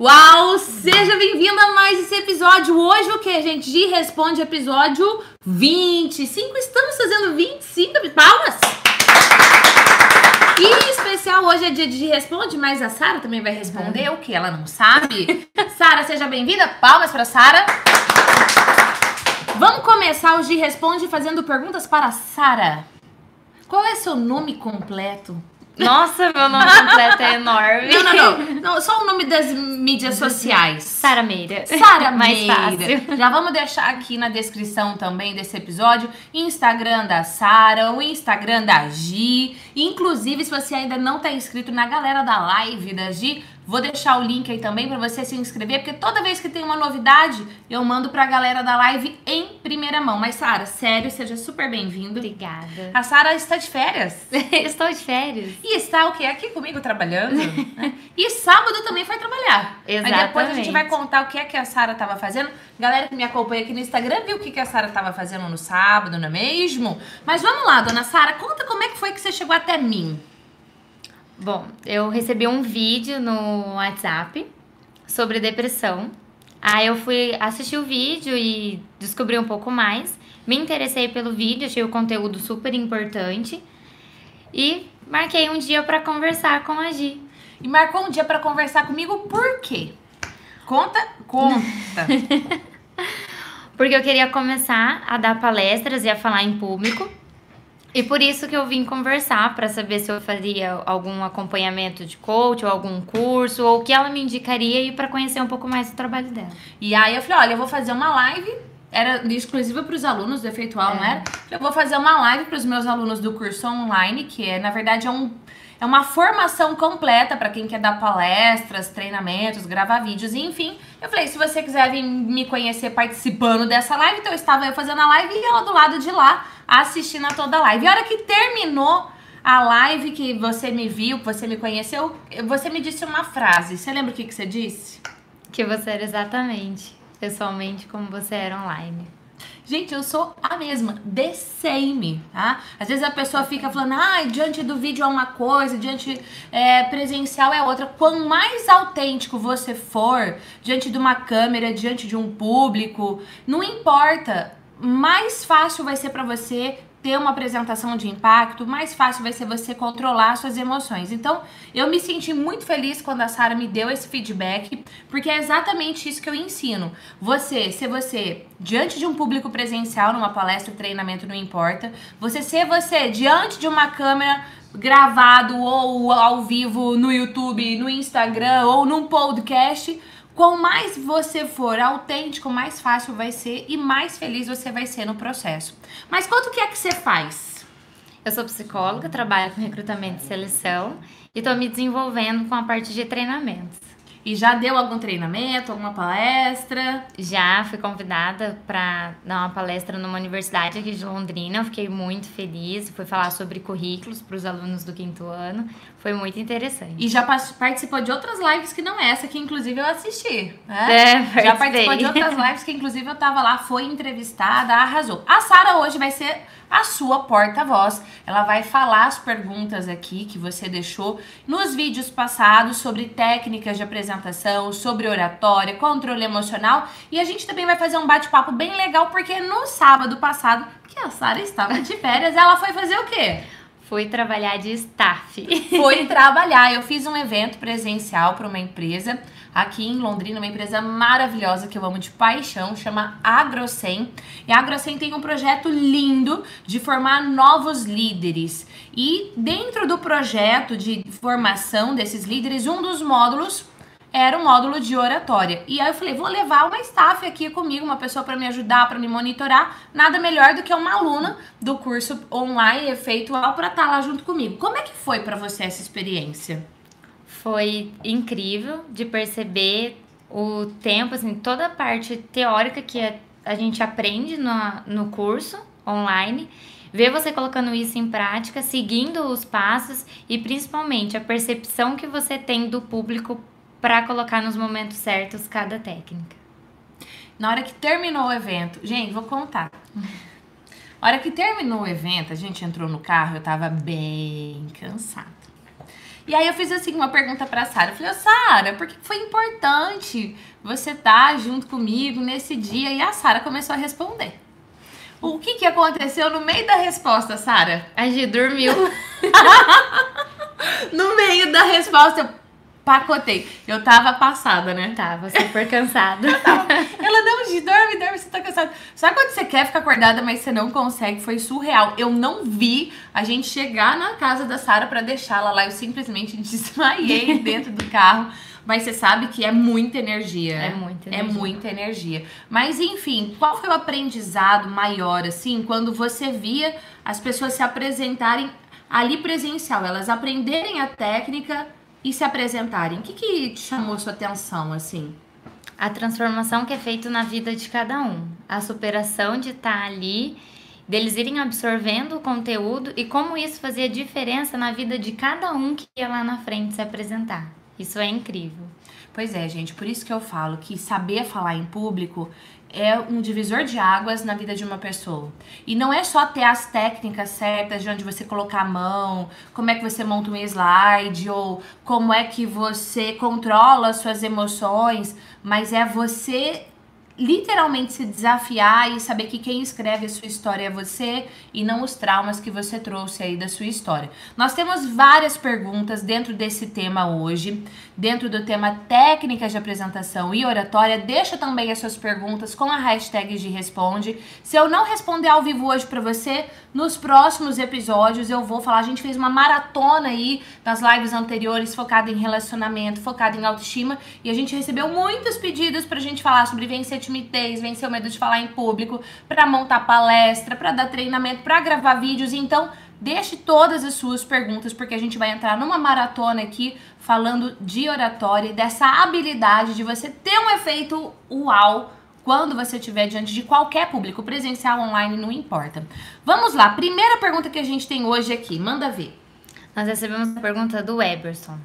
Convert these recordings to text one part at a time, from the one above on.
Uau! Seja bem-vindo a mais esse episódio. Hoje o que, gente? De Responde episódio 25. Estamos fazendo 25 palmas! E em especial hoje é dia de Responde, mas a Sara também vai responder o que ela não sabe. Sara, seja bem-vinda. Palmas para Sara. Vamos começar o de Responde fazendo perguntas para Sara. Qual é seu nome completo? Nossa, meu nome completo é enorme. Não, não, não. não só o nome das mídias sociais. Sara Meira. Sara Mais Meira. fácil. Já vamos deixar aqui na descrição também desse episódio Instagram da Sara, o Instagram da Gi. Inclusive, se você ainda não tá inscrito na galera da live da Gi, vou deixar o link aí também para você se inscrever, porque toda vez que tem uma novidade, eu mando pra galera da live em primeira mão. Mas Sara, sério, seja super bem-vindo. Obrigada. A Sara está de férias. Estou de férias. E está o quê? Aqui comigo trabalhando. e sábado também foi trabalhar. Aí depois a gente Exatamente. vai contar o que é que a Sara tava fazendo. Galera que me acompanha aqui no Instagram viu o que, que a Sara tava fazendo no sábado, não é mesmo? Mas vamos lá, dona Sara, conta como é que foi que você chegou até mim. Bom, eu recebi um vídeo no WhatsApp sobre depressão. Aí eu fui assistir o vídeo e descobri um pouco mais. Me interessei pelo vídeo, achei o conteúdo super importante. E marquei um dia para conversar com a Gi. E marcou um dia pra conversar comigo, por quê? Conta, conta. Porque eu queria começar a dar palestras e a falar em público. E por isso que eu vim conversar para saber se eu faria algum acompanhamento de coach ou algum curso ou o que ela me indicaria e para conhecer um pouco mais do trabalho dela. E aí eu falei, olha, eu vou fazer uma live, era exclusiva para os alunos do Efeitual, não era? Eu vou fazer uma live para os meus alunos do curso online, que é, na verdade, é um é uma formação completa para quem quer dar palestras, treinamentos, gravar vídeos, enfim. Eu falei, se você quiser vir me conhecer participando dessa live, então eu estava eu fazendo a live e ela do lado de lá assistindo a toda a live. E a hora que terminou a live que você me viu, que você me conheceu, você me disse uma frase. Você lembra o que, que você disse? Que você era exatamente, pessoalmente, como você era online. Gente, eu sou a mesma, the same, tá? Às vezes a pessoa fica falando, ah, diante do vídeo é uma coisa, diante é, presencial é outra. Quanto mais autêntico você for, diante de uma câmera, diante de um público, não importa, mais fácil vai ser pra você ter uma apresentação de impacto, mais fácil vai ser você controlar suas emoções. Então, eu me senti muito feliz quando a Sara me deu esse feedback, porque é exatamente isso que eu ensino. Você, ser você diante de um público presencial, numa palestra, treinamento, não importa. Você ser você diante de uma câmera gravado ou ao vivo no YouTube, no Instagram ou num podcast. Quanto mais você for autêntico, mais fácil vai ser e mais feliz você vai ser no processo. Mas quanto que é que você faz? Eu sou psicóloga, trabalho com recrutamento e seleção e estou me desenvolvendo com a parte de treinamentos. E já deu algum treinamento, alguma palestra? Já fui convidada para dar uma palestra numa universidade aqui de Londrina. Eu fiquei muito feliz. Fui falar sobre currículos para os alunos do quinto ano. Foi muito interessante. E já participou de outras lives que não essa, que inclusive eu assisti. Né? É, já participou de outras lives que inclusive eu tava lá, foi entrevistada, arrasou. A Sara hoje vai ser a sua porta-voz. Ela vai falar as perguntas aqui que você deixou nos vídeos passados sobre técnicas de apresentação, sobre oratória, controle emocional. E a gente também vai fazer um bate-papo bem legal, porque no sábado passado, que a Sara estava de férias, ela foi fazer o quê? Fui trabalhar de staff. foi trabalhar. Eu fiz um evento presencial para uma empresa aqui em Londrina, uma empresa maravilhosa que eu amo de paixão, chama AgroSem. E a AgroSem tem um projeto lindo de formar novos líderes. E dentro do projeto de formação desses líderes, um dos módulos era o módulo de oratória. E aí eu falei, vou levar uma staff aqui comigo, uma pessoa para me ajudar, para me monitorar. Nada melhor do que uma aluna do curso online efeitual para estar lá junto comigo. Como é que foi para você essa experiência? Foi incrível de perceber o tempo, assim, toda a parte teórica que a, a gente aprende no, no curso online, ver você colocando isso em prática, seguindo os passos e principalmente a percepção que você tem do público para colocar nos momentos certos cada técnica. Na hora que terminou o evento, gente, vou contar. Na hora que terminou o evento, a gente entrou no carro, eu tava bem cansada. E aí eu fiz assim uma pergunta pra Sara. Eu falei, Sara, por que foi importante você estar tá junto comigo nesse dia? E a Sara começou a responder. O que, que aconteceu no meio da resposta, Sara? A Gi dormiu. no meio da resposta, eu pacotei. Eu tava passada, né? Tava super cansada. Ela, não, dorme, dorme, você tá cansada. Sabe quando você quer ficar acordada, mas você não consegue? Foi surreal. Eu não vi a gente chegar na casa da Sara para deixá-la lá. Eu simplesmente desmaiei dentro do carro. Mas você sabe que é muita energia. É muita é energia. É muita energia. Mas enfim, qual foi o aprendizado maior, assim, quando você via as pessoas se apresentarem ali presencial, elas aprenderem a técnica e se apresentarem? O que, que te chamou sua atenção, assim? A transformação que é feita na vida de cada um. A superação de estar tá ali deles irem absorvendo o conteúdo e como isso fazia diferença na vida de cada um que ia lá na frente se apresentar. Isso é incrível. Pois é, gente, por isso que eu falo que saber falar em público é um divisor de águas na vida de uma pessoa. E não é só ter as técnicas certas de onde você colocar a mão, como é que você monta um slide ou como é que você controla as suas emoções, mas é você literalmente se desafiar e saber que quem escreve a sua história é você e não os traumas que você trouxe aí da sua história. Nós temos várias perguntas dentro desse tema hoje, dentro do tema técnicas de apresentação e oratória. Deixa também as suas perguntas com a hashtag de responde. Se eu não responder ao vivo hoje para você, nos próximos episódios eu vou falar. A gente fez uma maratona aí nas lives anteriores focada em relacionamento, focada em autoestima e a gente recebeu muitos pedidos pra gente falar sobre vencer timidez, vencer o medo de falar em público, para montar palestra, para dar treinamento, para gravar vídeos. Então, deixe todas as suas perguntas, porque a gente vai entrar numa maratona aqui falando de oratória e dessa habilidade de você ter um efeito uau quando você estiver diante de qualquer público, presencial, online, não importa. Vamos lá, primeira pergunta que a gente tem hoje aqui, manda ver. Nós recebemos a pergunta do Eberson.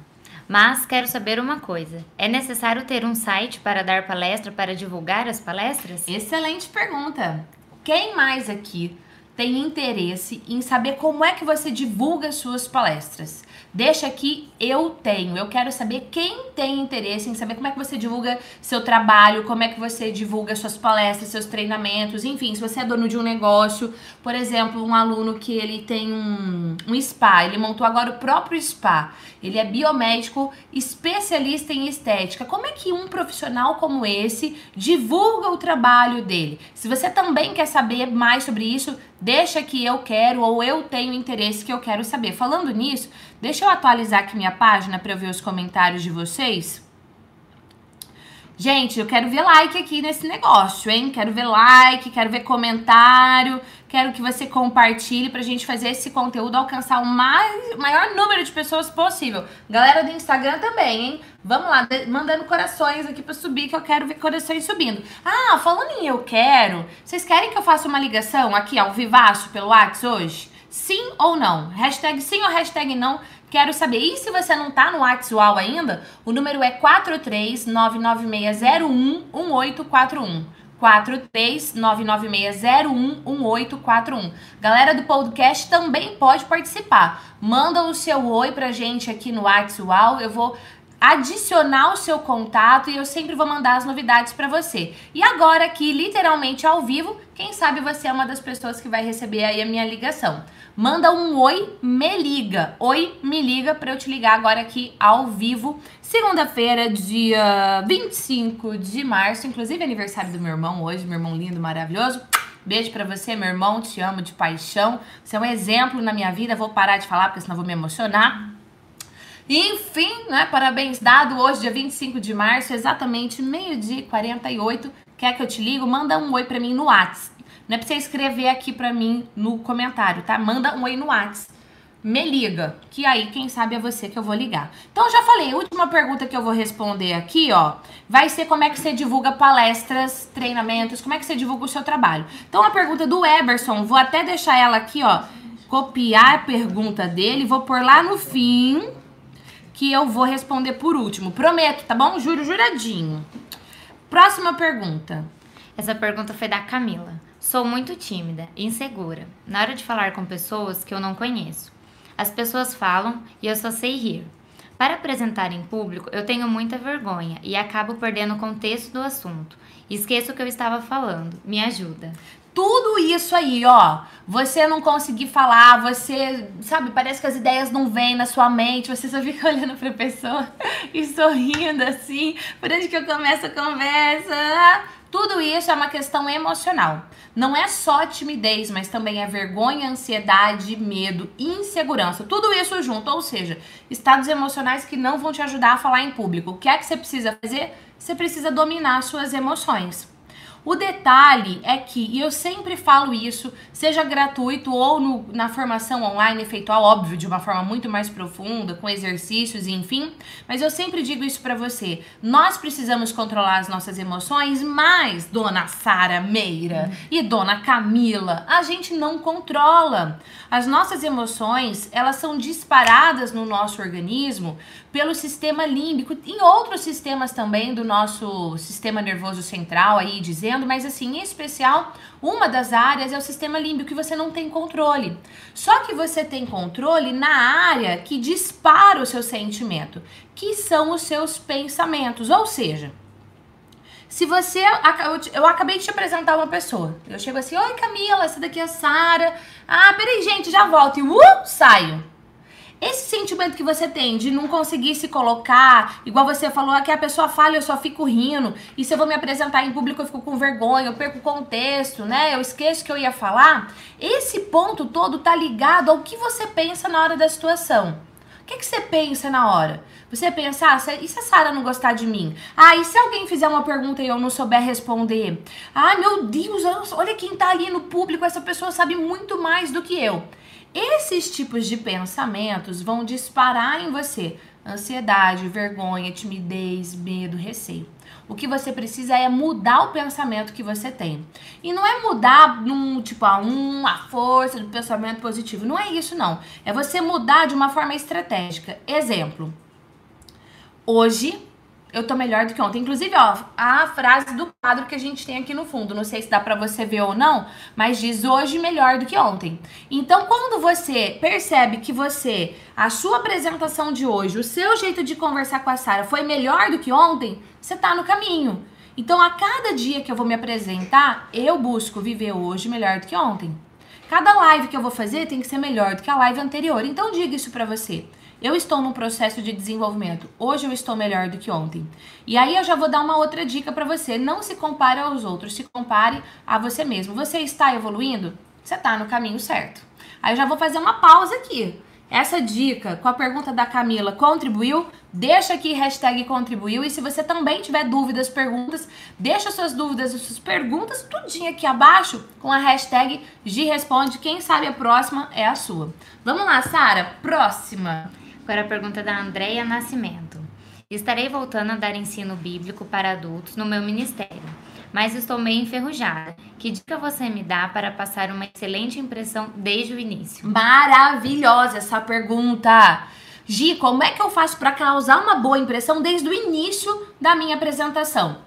Mas quero saber uma coisa: é necessário ter um site para dar palestra para divulgar as palestras? Excelente pergunta. Quem mais aqui tem interesse em saber como é que você divulga suas palestras? Deixa aqui, eu tenho. Eu quero saber quem tem interesse em saber como é que você divulga seu trabalho, como é que você divulga suas palestras, seus treinamentos, enfim, se você é dono de um negócio, por exemplo, um aluno que ele tem um, um spa, ele montou agora o próprio spa. Ele é biomédico especialista em estética. Como é que um profissional como esse divulga o trabalho dele? Se você também quer saber mais sobre isso, deixa que eu quero ou eu tenho interesse que eu quero saber. Falando nisso, deixa eu atualizar aqui minha página para eu ver os comentários de vocês. Gente, eu quero ver like aqui nesse negócio, hein? Quero ver like, quero ver comentário, quero que você compartilhe pra gente fazer esse conteúdo alcançar o mais, maior número de pessoas possível. Galera do Instagram também, hein? Vamos lá, mandando corações aqui pra subir, que eu quero ver corações subindo. Ah, falando em eu quero, vocês querem que eu faça uma ligação aqui ao vivaço pelo WhatsApp hoje? Sim ou não? Hashtag sim ou hashtag não? Quero saber. E se você não tá no WhatsApp ainda, o número é 43996011841. 43996011841. Galera do podcast também pode participar. Manda o seu oi pra gente aqui no WhatsApp. Eu vou adicionar o seu contato e eu sempre vou mandar as novidades para você. E agora aqui, literalmente ao vivo, quem sabe você é uma das pessoas que vai receber aí a minha ligação. Manda um oi, me liga. Oi, me liga para eu te ligar agora aqui ao vivo. Segunda-feira, dia 25 de março, inclusive aniversário do meu irmão hoje, meu irmão lindo, maravilhoso. Beijo para você, meu irmão, te amo de paixão. Você é um exemplo na minha vida. Vou parar de falar porque senão vou me emocionar. Enfim, né? Parabéns dado hoje, dia 25 de março, exatamente meio-dia e 48. Quer que eu te ligo? Manda um oi para mim no WhatsApp. Não é pra você escrever aqui pra mim no comentário, tá? Manda um oi no WhatsApp. Me liga, que aí quem sabe é você que eu vou ligar. Então já falei, última pergunta que eu vou responder aqui, ó, vai ser como é que você divulga palestras, treinamentos, como é que você divulga o seu trabalho. Então a pergunta do Eberson, vou até deixar ela aqui, ó, copiar a pergunta dele, vou pôr lá no fim, que eu vou responder por último. Prometo, tá bom? Juro, juradinho. Próxima pergunta. Essa pergunta foi da Camila. Sou muito tímida insegura na hora de falar com pessoas que eu não conheço. As pessoas falam e eu só sei rir. Para apresentar em público, eu tenho muita vergonha e acabo perdendo o contexto do assunto. Esqueço o que eu estava falando. Me ajuda. Tudo isso aí, ó. Você não conseguir falar, você, sabe, parece que as ideias não vêm na sua mente, você só fica olhando pra pessoa e sorrindo assim, por onde que eu começo a conversa. Tudo isso é uma questão emocional. Não é só timidez, mas também é vergonha, ansiedade, medo, insegurança. Tudo isso junto, ou seja, estados emocionais que não vão te ajudar a falar em público. O que é que você precisa fazer? Você precisa dominar suas emoções. O detalhe é que, e eu sempre falo isso, seja gratuito ou no, na formação online, efeitual, óbvio, de uma forma muito mais profunda, com exercícios enfim, mas eu sempre digo isso para você. Nós precisamos controlar as nossas emoções, mas, dona Sara Meira e dona Camila, a gente não controla. As nossas emoções, elas são disparadas no nosso organismo pelo sistema límbico, em outros sistemas também do nosso sistema nervoso central aí dizendo, mas assim, em especial, uma das áreas é o sistema límbico que você não tem controle. Só que você tem controle na área que dispara o seu sentimento, que são os seus pensamentos, ou seja, se você. Eu acabei de te apresentar uma pessoa. Eu chego assim: Oi, Camila, essa daqui é a Sara. Ah, peraí, gente, já volto. E uh, saio. Esse sentimento que você tem de não conseguir se colocar, igual você falou, que a pessoa fala, eu só fico rindo, e se eu vou me apresentar em público eu fico com vergonha, eu perco o contexto, né? Eu esqueço que eu ia falar. Esse ponto todo tá ligado ao que você pensa na hora da situação. O que, que você pensa na hora? Você pensa, ah, e se a Sara não gostar de mim? Ah, e se alguém fizer uma pergunta e eu não souber responder? Ah, meu Deus, olha quem tá ali no público, essa pessoa sabe muito mais do que eu. Esses tipos de pensamentos vão disparar em você ansiedade, vergonha, timidez, medo, receio. O que você precisa é mudar o pensamento que você tem. E não é mudar num tipo a um, a força do pensamento positivo. Não é isso não. É você mudar de uma forma estratégica. Exemplo. Hoje eu tô melhor do que ontem. Inclusive, ó, a frase do quadro que a gente tem aqui no fundo, não sei se dá para você ver ou não, mas diz hoje melhor do que ontem. Então, quando você percebe que você, a sua apresentação de hoje, o seu jeito de conversar com a Sara foi melhor do que ontem, você tá no caminho. Então, a cada dia que eu vou me apresentar, eu busco viver hoje melhor do que ontem. Cada live que eu vou fazer tem que ser melhor do que a live anterior. Então, diga isso para você. Eu estou num processo de desenvolvimento. Hoje eu estou melhor do que ontem. E aí eu já vou dar uma outra dica para você. Não se compare aos outros, se compare a você mesmo. Você está evoluindo? Você está no caminho certo. Aí eu já vou fazer uma pausa aqui. Essa dica com a pergunta da Camila contribuiu? Deixa aqui hashtag contribuiu. E se você também tiver dúvidas, perguntas, deixa suas dúvidas e suas perguntas tudinho aqui abaixo com a hashtag G Responde. Quem sabe a próxima é a sua. Vamos lá, Sara. Próxima. Agora a pergunta da Andréia Nascimento. Estarei voltando a dar ensino bíblico para adultos no meu ministério, mas estou meio enferrujada. Que dica você me dá para passar uma excelente impressão desde o início? Maravilhosa essa pergunta! Gi, como é que eu faço para causar uma boa impressão desde o início da minha apresentação?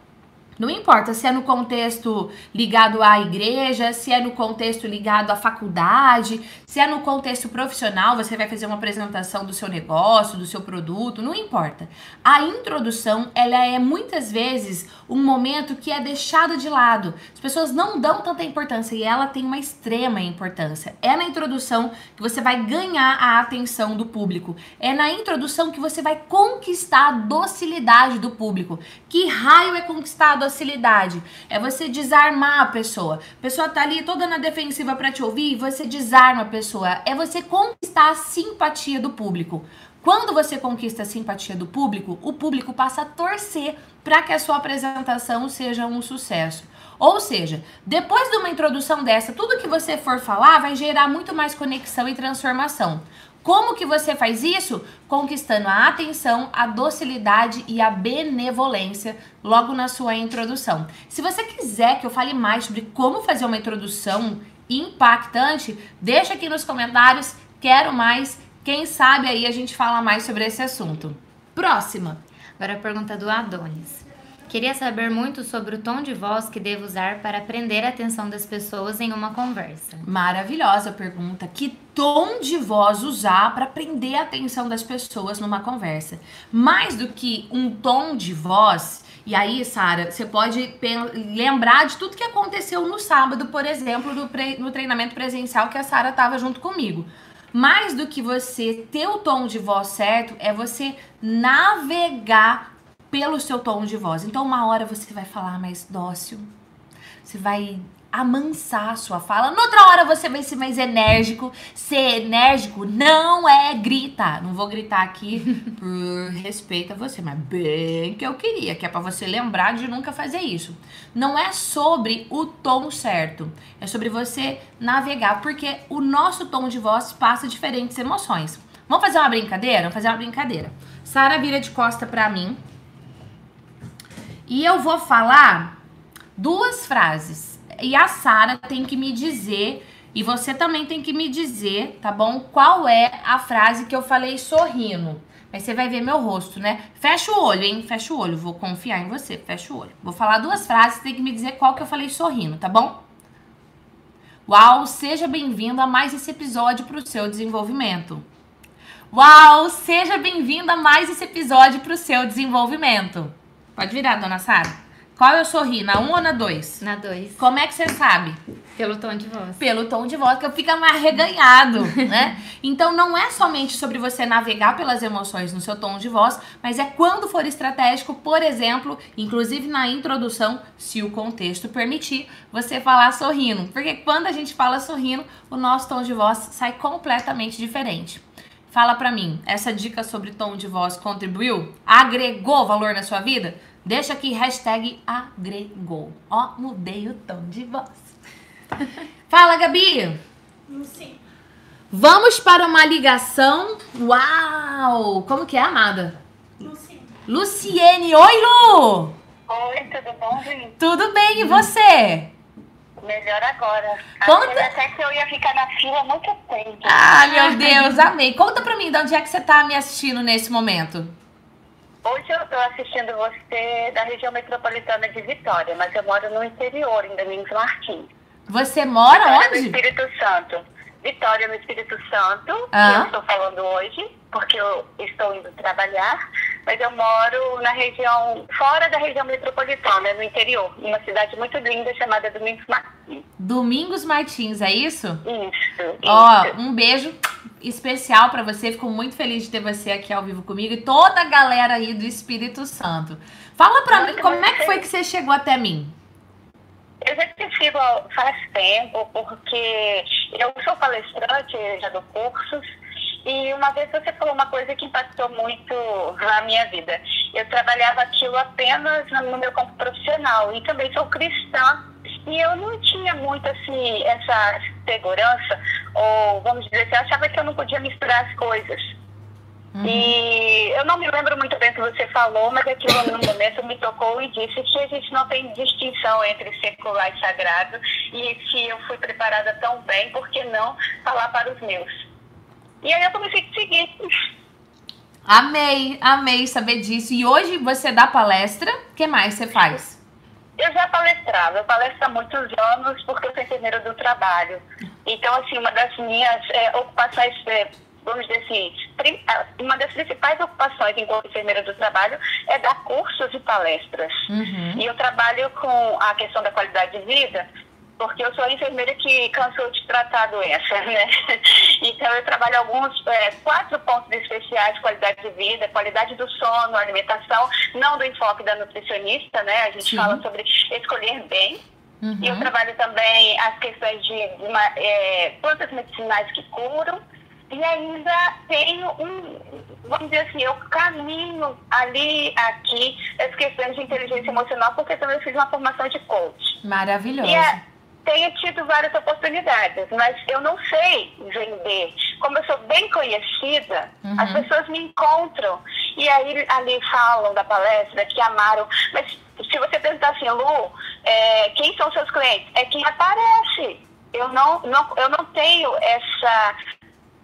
Não importa se é no contexto ligado à igreja, se é no contexto ligado à faculdade, se é no contexto profissional, você vai fazer uma apresentação do seu negócio, do seu produto, não importa. A introdução, ela é muitas vezes um momento que é deixado de lado. As pessoas não dão tanta importância e ela tem uma extrema importância. É na introdução que você vai ganhar a atenção do público. É na introdução que você vai conquistar a docilidade do público. Que raio é conquistar a docilidade. É você desarmar a pessoa. A pessoa tá ali toda na defensiva para te ouvir e você desarma a pessoa. É você conquistar a simpatia do público. Quando você conquista a simpatia do público, o público passa a torcer para que a sua apresentação seja um sucesso. Ou seja, depois de uma introdução dessa, tudo que você for falar vai gerar muito mais conexão e transformação. Como que você faz isso? Conquistando a atenção, a docilidade e a benevolência logo na sua introdução. Se você quiser que eu fale mais sobre como fazer uma introdução impactante, deixa aqui nos comentários. Quero mais. Quem sabe aí a gente fala mais sobre esse assunto. Próxima. Agora a pergunta do Adonis. Queria saber muito sobre o tom de voz que devo usar para prender a atenção das pessoas em uma conversa. Maravilhosa pergunta. Que tom de voz usar para prender a atenção das pessoas numa conversa? Mais do que um tom de voz, e aí, Sara, você pode lembrar de tudo que aconteceu no sábado, por exemplo, no, treinamento presencial que a Sara estava junto comigo. Mais do que você ter o tom de voz certo, é você navegar pelo seu tom de voz. Então, uma hora você vai falar mais dócil, você vai amansar a sua fala. Noutra hora você vai ser mais enérgico. Ser enérgico não é gritar. Não vou gritar aqui por respeito a você, mas bem que eu queria, que é para você lembrar de nunca fazer isso. Não é sobre o tom certo, é sobre você navegar, porque o nosso tom de voz passa diferentes emoções. Vamos fazer uma brincadeira? Vamos fazer uma brincadeira. Sara vira de costa para mim. E eu vou falar duas frases. E a Sara tem que me dizer, e você também tem que me dizer, tá bom? Qual é a frase que eu falei sorrindo. Mas você vai ver meu rosto, né? Fecha o olho, hein? Fecha o olho. Vou confiar em você. Fecha o olho. Vou falar duas frases, tem que me dizer qual que eu falei sorrindo, tá bom? Uau, seja bem-vindo a mais esse episódio para o seu desenvolvimento. Uau, seja bem-vindo a mais esse episódio para o seu desenvolvimento. Pode virar, dona Sara. Qual eu sorri? Na 1 um ou na 2? Na 2. Como é que você sabe? Pelo tom de voz. Pelo tom de voz, que eu fico mais reganhado, né? Então não é somente sobre você navegar pelas emoções no seu tom de voz, mas é quando for estratégico, por exemplo, inclusive na introdução, se o contexto permitir, você falar sorrindo. Porque quando a gente fala sorrindo, o nosso tom de voz sai completamente diferente. Fala pra mim, essa dica sobre tom de voz contribuiu? Agregou valor na sua vida? Deixa aqui hashtag agregou. Ó, mudei o tom de voz. Fala, Gabi! Sim. Vamos para uma ligação. Uau! Como que é, amada? Luciene. Luciene. Oi, Lu! Oi, tudo bom, gente? Tudo bem, e você? Melhor agora. Conta. Até que eu ia ficar na fila muito tempo. Ah, meu Deus, amei. Conta pra mim, de onde é que você tá me assistindo nesse momento? Hoje eu estou assistindo você da região metropolitana de Vitória, mas eu moro no interior, em Domingos Martins. Você mora Vitória no onde? Espírito Santo. Vitória no Espírito Santo, Ah. que eu estou falando hoje, porque eu estou indo trabalhar, mas eu moro na região, fora da região metropolitana, no interior, em uma cidade muito linda chamada Domingos Martins. Domingos Martins, é isso? Isso, Ó, isso. um beijo especial pra você. Fico muito feliz de ter você aqui ao vivo comigo e toda a galera aí do Espírito Santo. Fala pra mim como é que foi que você chegou até mim? Eu já te sigo faz tempo, porque eu sou palestrante, já dou cursos, e uma vez você falou uma coisa que impactou muito na minha vida. Eu trabalhava aquilo apenas no meu campo profissional, e também sou cristã, e eu não tinha muito, assim, essa segurança, ou vamos dizer assim, achava que eu não podia misturar as coisas. E eu não me lembro muito bem o que você falou, mas aquilo no momento me tocou e disse que a gente não tem distinção entre secular e sagrado. E se eu fui preparada tão bem, por que não falar para os meus? E aí eu comecei a seguir. Amei, amei saber disso. E hoje você dá palestra. O que mais você faz? Eu já palestrava, eu palestro há muitos anos porque eu sou enfermeira do trabalho. Então, assim, uma das minhas é, ocupações, é, vamos dizer assim, ah, uma das principais ocupações enquanto enfermeira do trabalho é dar cursos e palestras. Uhum. E eu trabalho com a questão da qualidade de vida, porque eu sou a enfermeira que cansou de tratar a doença, né? Então eu trabalho alguns, é, quatro pontos especiais, qualidade de vida, qualidade do sono, alimentação, não do enfoque da nutricionista, né? A gente Sim. fala sobre escolher bem. Uhum. E eu trabalho também as questões de, de uma- é, plantas medicinais que curam. E ainda tenho um, vamos dizer assim, eu caminho ali, aqui, as questões de inteligência emocional, porque também fiz uma formação de coach. Maravilhoso. E é, tenho tido várias oportunidades, mas eu não sei vender. Como eu sou bem conhecida, Uhum. as pessoas me encontram e aí ali falam da palestra que amaram. Mas se você perguntar assim, Lu, é, quem são seus clientes? É quem aparece. Eu não, não, eu não tenho essa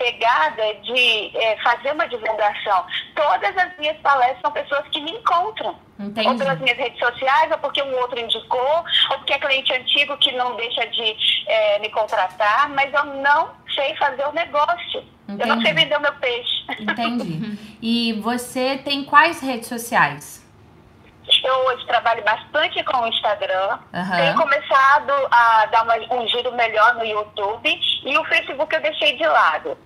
pegada de é, fazer uma divulgação. Todas as minhas palestras são pessoas que me encontram. Entendi. Ou pelas minhas redes sociais, ou porque um outro indicou, ou porque é cliente antigo que não deixa de é, me contratar, mas eu não sei fazer o negócio. Eu não Entendi. sei vender o meu peixe. Entendi. E você tem quais redes sociais? Eu hoje trabalho bastante com o Instagram. Aham. Tenho começado a dar uma- um giro melhor no YouTube e o Facebook eu deixei de lado.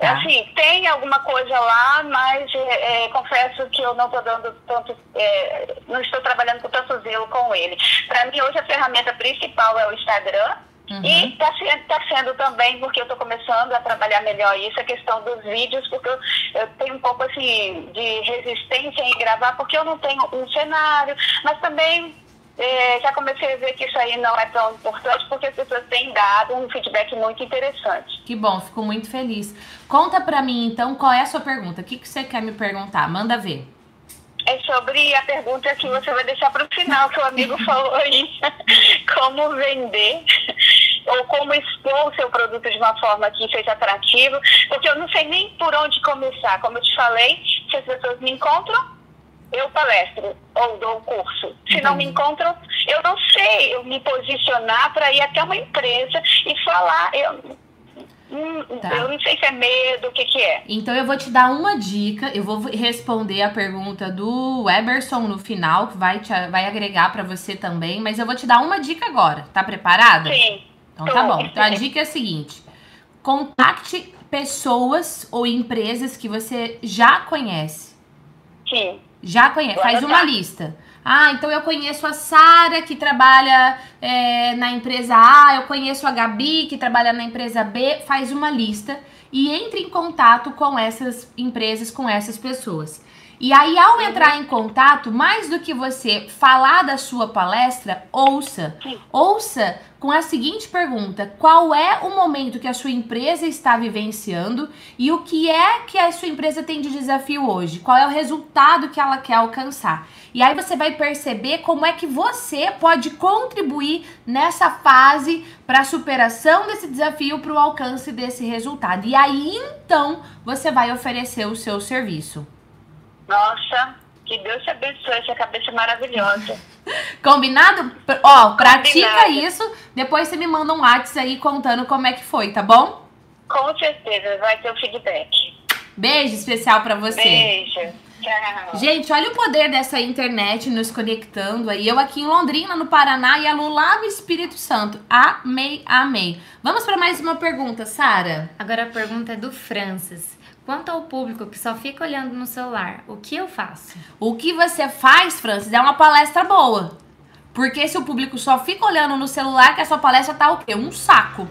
Tá. Assim, tem alguma coisa lá, mas é, é, confesso que eu não estou dando tanto, é, não estou trabalhando com tanto zelo com ele. Para mim, hoje a ferramenta principal é o Instagram. Uhum. E está sendo, tá sendo também, porque eu estou começando a trabalhar melhor isso, a questão dos vídeos, porque eu, eu tenho um pouco assim de resistência em gravar, porque eu não tenho um cenário, mas também eh, já comecei a ver que isso aí não é tão importante, porque as pessoas têm dado um feedback muito interessante. Que bom, fico muito feliz. Conta pra mim, então, qual é a sua pergunta? O que, que você quer me perguntar? Manda ver. É sobre a pergunta que você vai deixar para o final, que o amigo falou aí, como vender ou como expor o seu produto de uma forma que seja atrativo, porque eu não sei nem por onde começar. Como eu te falei, se as pessoas me encontram, eu palestro ou dou um curso. Se não me encontram, eu não sei eu me posicionar para ir até uma empresa e falar. Eu, hum, Tá. eu não sei se é medo, o que, que é. Então eu vou te dar uma dica, eu vou responder a pergunta do Eberson no final, que vai, te, vai agregar pra você também, mas eu vou te dar uma dica agora. Tá preparada? Sim. Então tá bom. Então a dica é a seguinte: contacte pessoas ou empresas que você já conhece. Sim. Já conhece. Faz uma lista. Ah, então eu conheço a Sara, que trabalha é, na empresa A, eu conheço a Gabi, que trabalha na empresa B. Faz uma lista e entre em contato com essas empresas, com essas pessoas. E aí, ao entrar em contato, mais do que você falar da sua palestra, ouça. Ouça com a seguinte pergunta: qual é o momento que a sua empresa está vivenciando e o que é que a sua empresa tem de desafio hoje? Qual é o resultado que ela quer alcançar? E aí você vai perceber como é que você pode contribuir nessa fase para a superação desse desafio, para o alcance desse resultado. E aí então você vai oferecer o seu serviço. Nossa, que Deus te abençoe, essa cabeça maravilhosa. Combinado? Ó, pratica Combinado. isso. Depois você me manda um WhatsApp aí contando como é que foi, tá bom? Com certeza, vai ter o feedback. Beijo especial pra você. Beijo. Tchau. Gente, olha o poder dessa internet nos conectando aí. Eu aqui em Londrina, no Paraná, e a Lu lá no Espírito Santo. Amei, amei. Vamos pra mais uma pergunta, Sara. Agora a pergunta é do Francis. Quanto ao público que só fica olhando no celular, o que eu faço? O que você faz, Francis, é uma palestra boa. Porque se o público só fica olhando no celular, que a sua palestra tá o quê? Um saco.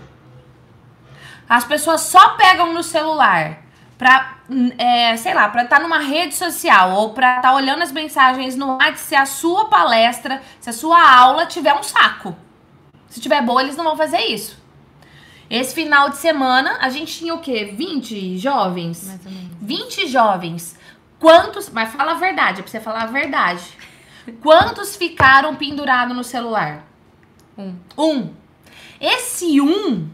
As pessoas só pegam no celular pra, é, sei lá, pra estar numa rede social ou pra estar olhando as mensagens no WhatsApp se a sua palestra, se a sua aula tiver um saco. Se tiver boa, eles não vão fazer isso. Esse final de semana, a gente tinha o quê? 20 jovens? Mais ou menos. 20 jovens. Quantos. Mas fala a verdade, é pra você falar a verdade. Quantos ficaram pendurados no celular? Um. Um. Esse um.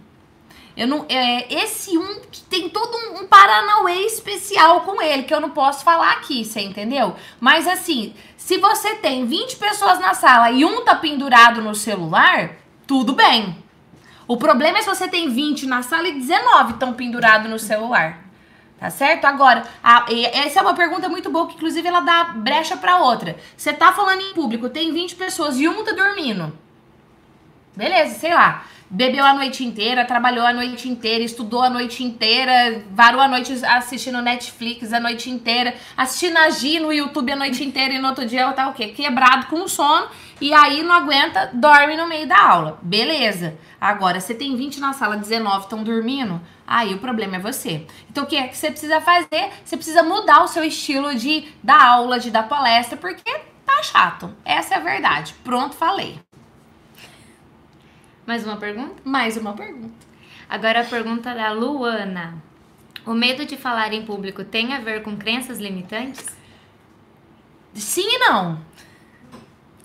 Eu não, é, esse um que tem todo um, um Paranauê especial com ele, que eu não posso falar aqui, você entendeu? Mas assim, se você tem 20 pessoas na sala e um tá pendurado no celular, tudo bem. O problema é se você tem 20 na sala e 19 estão pendurados no celular. Tá certo? Agora, a- essa é uma pergunta muito boa, que inclusive ela dá brecha pra outra. Você tá falando em público, tem 20 pessoas e um tá dormindo. Beleza, sei lá. Bebeu a noite inteira, trabalhou a noite inteira, estudou a noite inteira, varou a noite assistindo Netflix a noite inteira, assistindo a Gi no YouTube a noite inteira e no outro dia ela tá o quê? Quebrado com sono e aí não aguenta, dorme no meio da aula. Beleza. Agora, você tem 20 na sala, 19 estão dormindo, aí o problema é você. Então, o que é que você precisa fazer? Você precisa mudar o seu estilo de dar aula, de dar palestra, porque tá chato. Essa é a verdade. Pronto, falei. Mais uma pergunta? Mais uma pergunta. Agora a pergunta da Luana. O medo de falar em público tem a ver com crenças limitantes? Sim e não.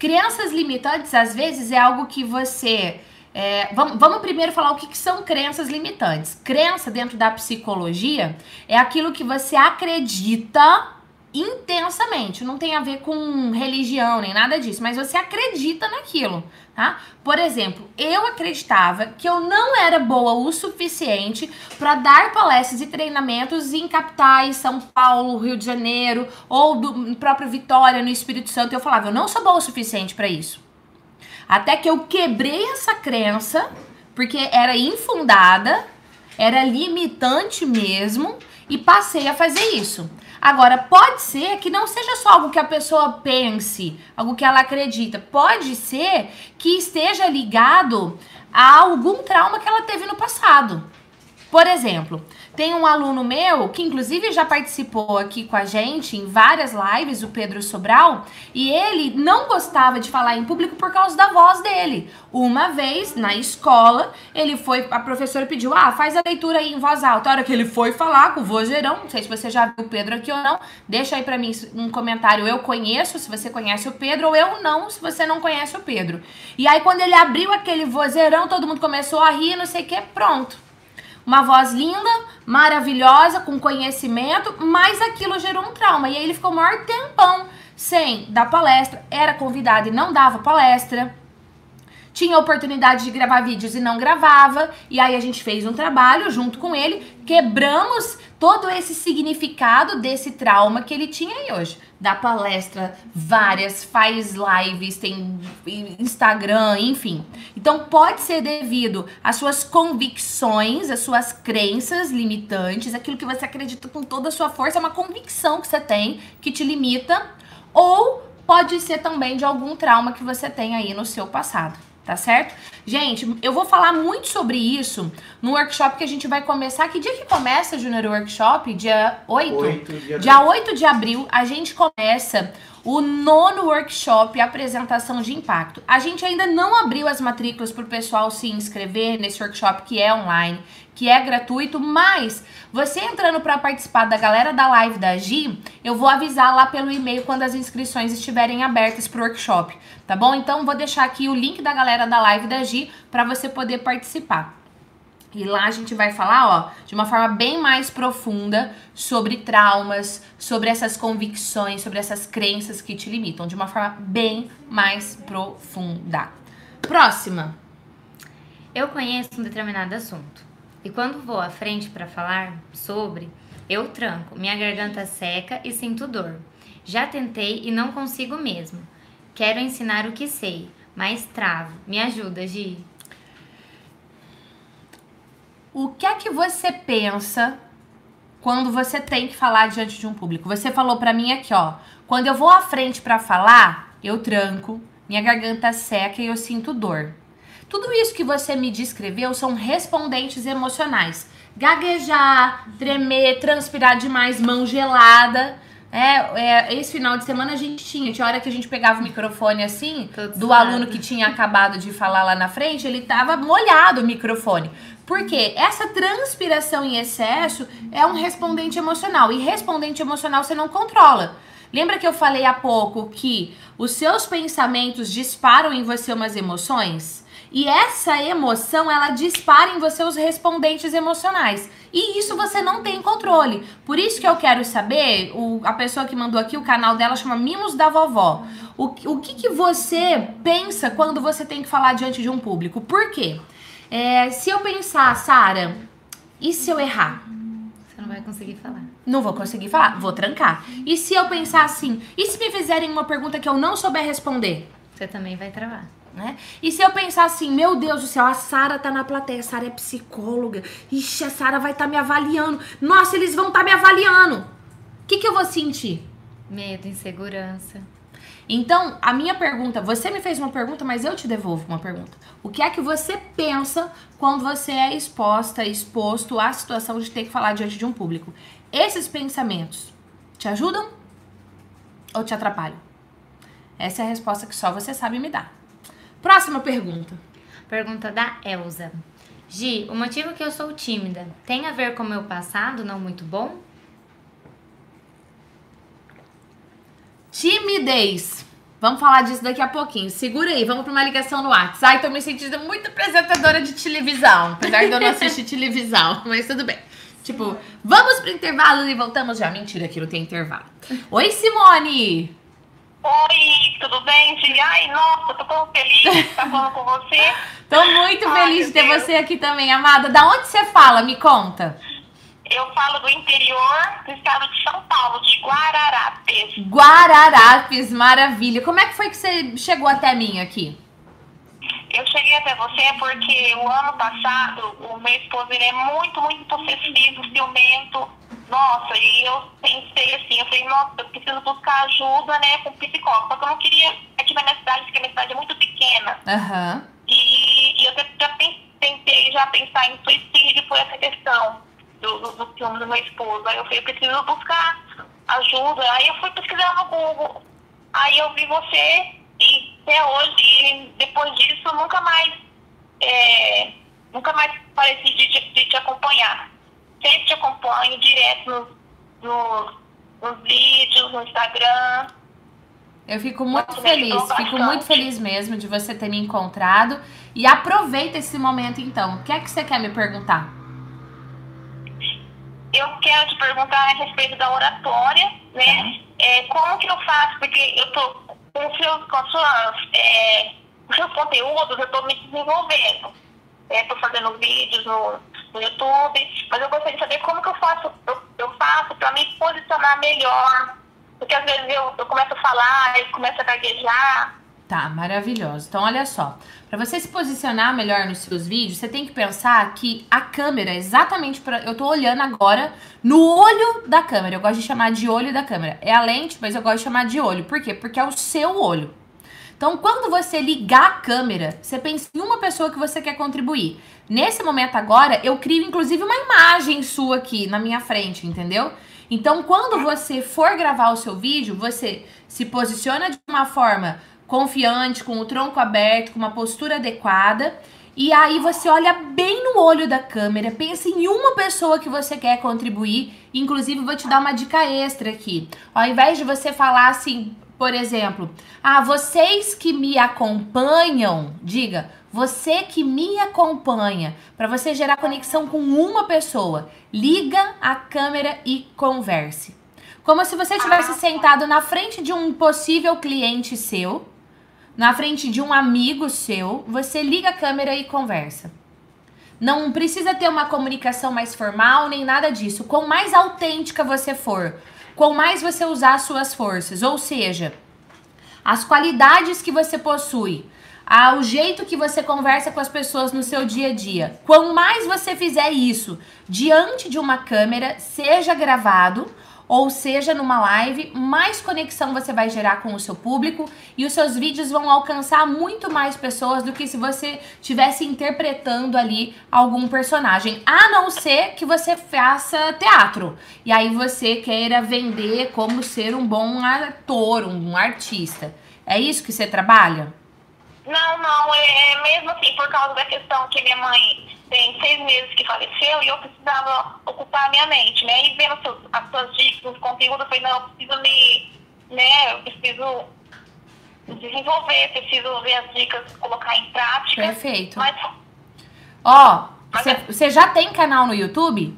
Crenças limitantes, às vezes, é algo que você. é, vamos, vamos primeiro falar o que, que são crenças limitantes. Crença, dentro da psicologia, é aquilo que você acredita intensamente. Não tem a ver com religião nem nada disso, mas você acredita naquilo, tá? Por exemplo, eu acreditava que eu não era boa o suficiente para dar palestras e treinamentos em capitais, São Paulo, Rio de Janeiro ou do próprio Vitória, no Espírito Santo. Eu falava, eu não sou boa o suficiente para isso. Até que eu quebrei essa crença, porque era infundada, era limitante mesmo, e passei a fazer isso. Agora, pode ser que não seja só algo que a pessoa pense, algo que ela acredita. Pode ser que esteja ligado a algum trauma que ela teve no passado. Por exemplo, tem um aluno meu que inclusive já participou aqui com a gente em várias lives, o Pedro Sobral, e ele não gostava de falar em público por causa da voz dele. Uma vez na escola, ele foi, a professora pediu: "Ah, faz a leitura aí em voz alta". A hora que ele foi falar com o vozeirão, não sei se você já viu o Pedro aqui ou não, deixa aí para mim um comentário, eu conheço, se você conhece o Pedro, ou eu não, se você não conhece o Pedro. E aí quando ele abriu aquele vozeirão, todo mundo começou a rir, não sei o que, pronto uma voz linda, maravilhosa, com conhecimento, mas aquilo gerou um trauma. E aí ele ficou o maior tempão sem dar palestra, era convidado e não dava palestra. Tinha oportunidade de gravar vídeos e não gravava. E aí a gente fez um trabalho junto com ele, quebramos todo esse significado desse trauma que ele tinha aí hoje. Dá palestra várias, faz lives, tem Instagram, enfim. Então pode ser devido às suas convicções, às suas crenças limitantes, aquilo que você acredita com toda a sua força, é uma convicção que você tem que te limita, ou pode ser também de algum trauma que você tem aí no seu passado tá certo? Gente, eu vou falar muito sobre isso no workshop que a gente vai começar. Que dia que começa, Junior Workshop? Dia 8? 8 dia, dia 8 de abril, a gente começa o nono workshop Apresentação de Impacto. A gente ainda não abriu as matrículas para o pessoal se inscrever nesse workshop que é online, que é gratuito, mas você entrando para participar da galera da live da Gi, eu vou avisar lá pelo e-mail quando as inscrições estiverem abertas para o workshop, tá bom? Então vou deixar aqui o link da galera da live da Gi para você poder participar. E lá a gente vai falar, ó, de uma forma bem mais profunda sobre traumas, sobre essas convicções, sobre essas crenças que te limitam, de uma forma bem mais profunda. Próxima. Eu conheço um determinado assunto e quando vou à frente para falar sobre, eu tranco, minha garganta seca e sinto dor. Já tentei e não consigo mesmo. Quero ensinar o que sei, mas travo. Me ajuda, Gi. o que é que você pensa quando você tem que falar diante de um público? Você falou para mim aqui, ó, quando eu vou à frente para falar, eu tranco, minha garganta seca e eu sinto dor. Tudo isso que você me descreveu são respondentes emocionais. Gaguejar, tremer, transpirar demais, mão gelada. É, é, esse final de semana a gente tinha, tinha hora que a gente pegava o microfone assim, Tudo do aluno que tinha acabado de falar lá na frente, ele tava molhado o microfone. Porque essa transpiração em excesso é um respondente emocional. E respondente emocional você não controla. Lembra que eu falei há pouco que os seus pensamentos disparam em você umas emoções? E essa emoção, ela dispara em você os respondentes emocionais. E isso você não tem controle. Por isso que eu quero saber, o, a pessoa que mandou aqui, o canal dela chama Mimos da Vovó. O, o que, que você pensa quando você tem que falar diante de um público? Por quê? É, se eu pensar, Sara, e se eu errar? Você não vai conseguir falar. Não vou conseguir falar, vou trancar. E se eu pensar assim, e se me fizerem uma pergunta que eu não souber responder? Você também vai travar. Né? E se eu pensar assim, meu Deus do céu, a Sara tá na plateia, a Sara é psicóloga, ixi, a Sara vai estar tá me avaliando. Nossa, eles vão estar tá me avaliando. O que, que eu vou sentir? Medo, insegurança. Então, a minha pergunta, você me fez uma pergunta, mas eu te devolvo uma pergunta. O que é que você pensa quando você é exposta, exposto à situação de ter que falar diante de um público? Esses pensamentos te ajudam ou te atrapalham? Essa é a resposta que só você sabe me dar. Próxima pergunta. Pergunta da Elsa. Gi, o motivo que eu sou tímida tem a ver com o meu passado não muito bom? Timidez. Vamos falar disso daqui a pouquinho. Segura aí, vamos para uma ligação no WhatsApp. Ai, tô me sentindo muito apresentadora de televisão. Apesar de eu não assistir televisão, mas tudo bem. Tipo, vamos pro intervalo e voltamos já. Mentira, que não tem intervalo. Oi, Simone! Oi, tudo bem? Ai, nossa, tô tão feliz de estar falando com você. Tô muito Ai, feliz de ter Deus. você aqui também, amada. Da onde você fala? Me conta. Eu falo do interior do estado de São Paulo, de Guararapes. Guararapes, maravilha. Como é que foi que você chegou até mim aqui? Eu cheguei até você porque o ano passado o meu esposo ele é muito, muito possessivo, ciumento. Nossa, e eu pensei assim, eu falei, nossa, eu preciso buscar ajuda, né, com psicólogo. Só que eu não queria aqui na minha cidade, porque a minha cidade é muito pequena. Aham. E, e eu já tentei já pensar em suicídio por essa questão do, do, do ciúme do meu esposo. Aí eu falei, eu preciso buscar ajuda. Aí eu fui pesquisar no Google. Aí eu vi você até hoje, e depois disso, nunca mais, é, nunca mais pareci de, te- de te acompanhar. Sempre te acompanho direto nos, nos, nos vídeos, no Instagram. Eu fico muito Nossa, feliz, fico muito feliz mesmo de você ter me encontrado. E aproveita esse momento então. O que é que você quer me perguntar? Eu quero te perguntar a respeito da oratória, né? É, como que eu faço? Porque eu tô com, seus, com, as suas, é, com seus conteúdos, eu tô me desenvolvendo. É, tô fazendo vídeos no, no YouTube, mas eu gostaria de saber como que eu faço, eu, eu faço para me posicionar melhor. Porque às vezes eu, eu começo a falar e começo a gaguejar. Tá, maravilhoso. Então, olha só. Pra você se posicionar melhor nos seus vídeos, você tem que pensar que a câmera, exatamente para eu tô olhando agora no olho da câmera. Eu gosto de chamar de olho da câmera. É a lente, mas eu gosto de chamar de olho. Por quê? Porque é o seu olho. Então, quando você ligar a câmera, você pensa em uma pessoa que você quer contribuir. Nesse momento agora, eu crio inclusive uma imagem sua aqui na minha frente, entendeu? Então, quando você for gravar o seu vídeo, você se posiciona de uma forma confiante, com o tronco aberto, com uma postura adequada. E aí você olha bem no olho da câmera, pensa em uma pessoa que você quer contribuir. Inclusive, vou te dar uma dica extra aqui. Ao invés de você falar assim, por exemplo, ah, vocês que me acompanham, diga, você que me acompanha, para você gerar conexão com uma pessoa, liga a câmera e converse. Como se você estivesse sentado na frente de um possível cliente seu, na frente de um amigo seu, você liga a câmera e conversa. Não precisa ter uma comunicação mais formal nem nada disso. Quanto mais autêntica você for, quanto mais você usar as suas forças, ou seja, as qualidades que você possui, ah, o jeito que você conversa com as pessoas no seu dia a dia. Quanto mais você fizer isso diante de uma câmera, seja gravado ou seja numa live, mais conexão você vai gerar com o seu público e os seus vídeos vão alcançar muito mais pessoas do que se você estivesse interpretando ali algum personagem, a não ser que você faça teatro e aí você queira vender como ser um bom ator, um artista. É isso que você trabalha? Não, não, é, é mesmo assim, por causa da questão que minha mãe tem seis meses que faleceu e eu precisava ocupar a minha mente, né? E vendo seus, as suas dicas, os conteúdos, eu falei, não, eu preciso me, né, eu preciso desenvolver, preciso ver as dicas, colocar em prática. Perfeito. Mas Ó, Mas você é- você já tem canal no YouTube?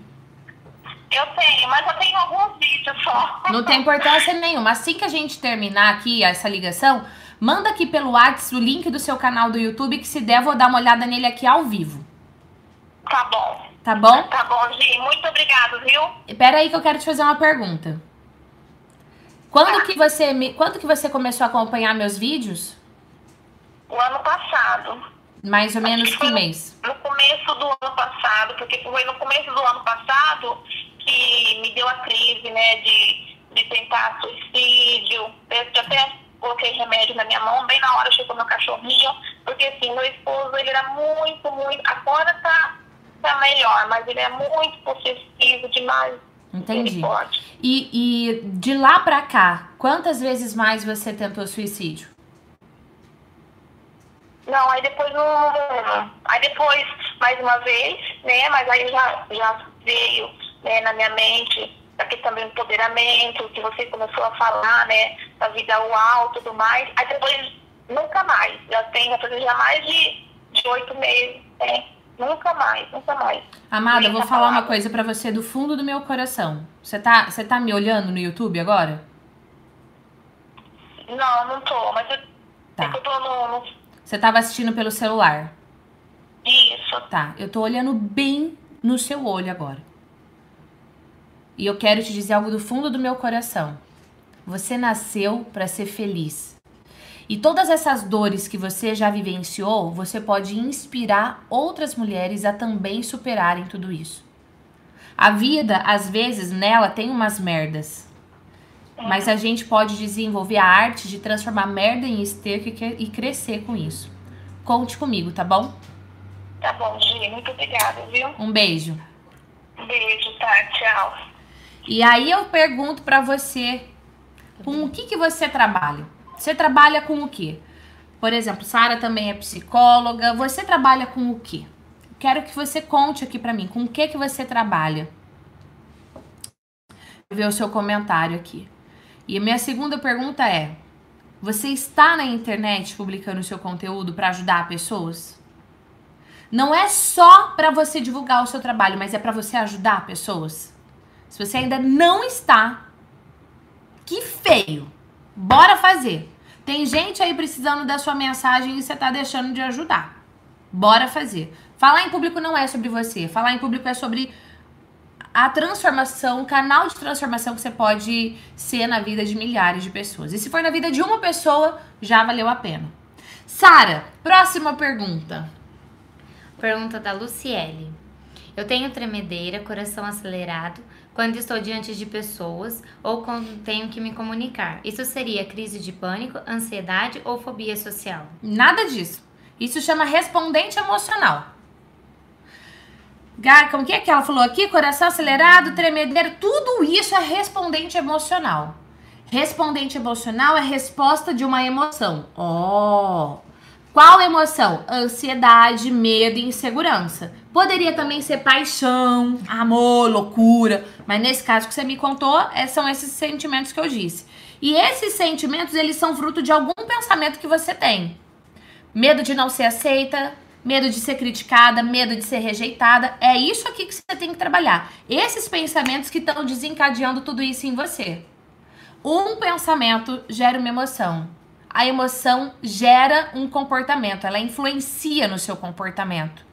eu tenho, mas eu tenho alguns vídeos só. Não tem importância nenhuma. Assim que a gente terminar aqui essa ligação, manda aqui pelo WhatsApp o link do seu canal do YouTube, que se der, vou dar uma olhada nele aqui ao vivo. Tá bom. Tá bom? Tá bom, Gi. Muito obrigado, viu? Pera aí que eu quero te fazer uma pergunta. Quando que você me, quando que você começou a acompanhar meus vídeos? O ano passado. Mais ou menos que mês? No começo do ano passado, porque foi no começo do ano passado que me deu a crise, né, de, de tentar suicídio. Eu até coloquei remédio na minha mão, bem na hora chegou meu cachorrinho, porque assim, meu esposo, ele era muito, muito, agora tá, tá melhor, mas ele é muito possessivo demais. Entendi. E, e de lá pra cá, quantas vezes mais você tentou suicídio? Não, aí depois não. Aí depois, mais uma vez, né? Mas aí já, já veio né, na minha mente a questão do empoderamento, que você começou a falar, né? Da vida uau e tudo mais. Aí depois, nunca mais. Já tem, já fazer já mais de de oito meses, né? Nunca mais, nunca mais. Amada, eu vou essa falar uma palavra. coisa pra você do fundo do meu coração. Você tá, você tá me olhando no YouTube agora? Não, não tô, mas eu, Tá. é eu tô no, no- Você tava assistindo pelo celular? Isso. Tá, eu tô olhando bem no seu olho agora. E eu quero te dizer algo do fundo do meu coração. Você nasceu pra ser feliz. E todas essas dores que você já vivenciou, você pode inspirar outras mulheres a também superarem tudo isso. A vida, às vezes, nela tem umas merdas. Mas a gente pode desenvolver a arte de transformar merda em esterco e e crescer com isso. Conte comigo, tá bom? Tá bom, Gi, muito obrigada, viu? Um beijo. Um beijo, tá? Tchau. E aí eu pergunto pra você, com o que que você trabalha? Você trabalha com o quê? Por exemplo, Sara também é psicóloga. Você trabalha com o quê? Quero que você conte aqui pra mim, com o que que você trabalha? Ver o seu comentário aqui. E a minha segunda pergunta é: você está na internet publicando seu conteúdo pra ajudar pessoas? Não é só pra você divulgar o seu trabalho, mas é pra você ajudar pessoas? Se você ainda não está, que feio. Bora fazer. Tem gente aí precisando da sua mensagem e você tá deixando de ajudar. Bora fazer. Falar em público não é sobre você. Falar em público é sobre a transformação, o canal de transformação que você pode ser na vida de milhares de pessoas. E se for na vida de uma pessoa, já valeu a pena. Sara, próxima pergunta. Pergunta da Luciele. Eu tenho tremedeira, coração acelerado quando estou diante de pessoas ou quando tenho que me comunicar. Isso seria crise de pânico, ansiedade ou fobia social? Nada disso. Isso chama respondente emocional. Gar, como que é que ela falou aqui? Coração acelerado, tremedeira, tudo isso é respondente emocional. Respondente emocional é resposta de uma emoção. Ó. Qual emoção? Ansiedade, medo e insegurança. Poderia também ser paixão, amor, loucura, mas nesse caso que você me contou, é- são esses sentimentos que eu disse. E esses sentimentos, eles são fruto de algum pensamento que você tem. Medo de não ser aceita, medo de ser criticada, medo de ser rejeitada. É isso aqui que você tem que trabalhar. Esses pensamentos que estão desencadeando tudo isso em você. Um pensamento gera uma emoção. A emoção gera um comportamento, ela influencia no seu comportamento.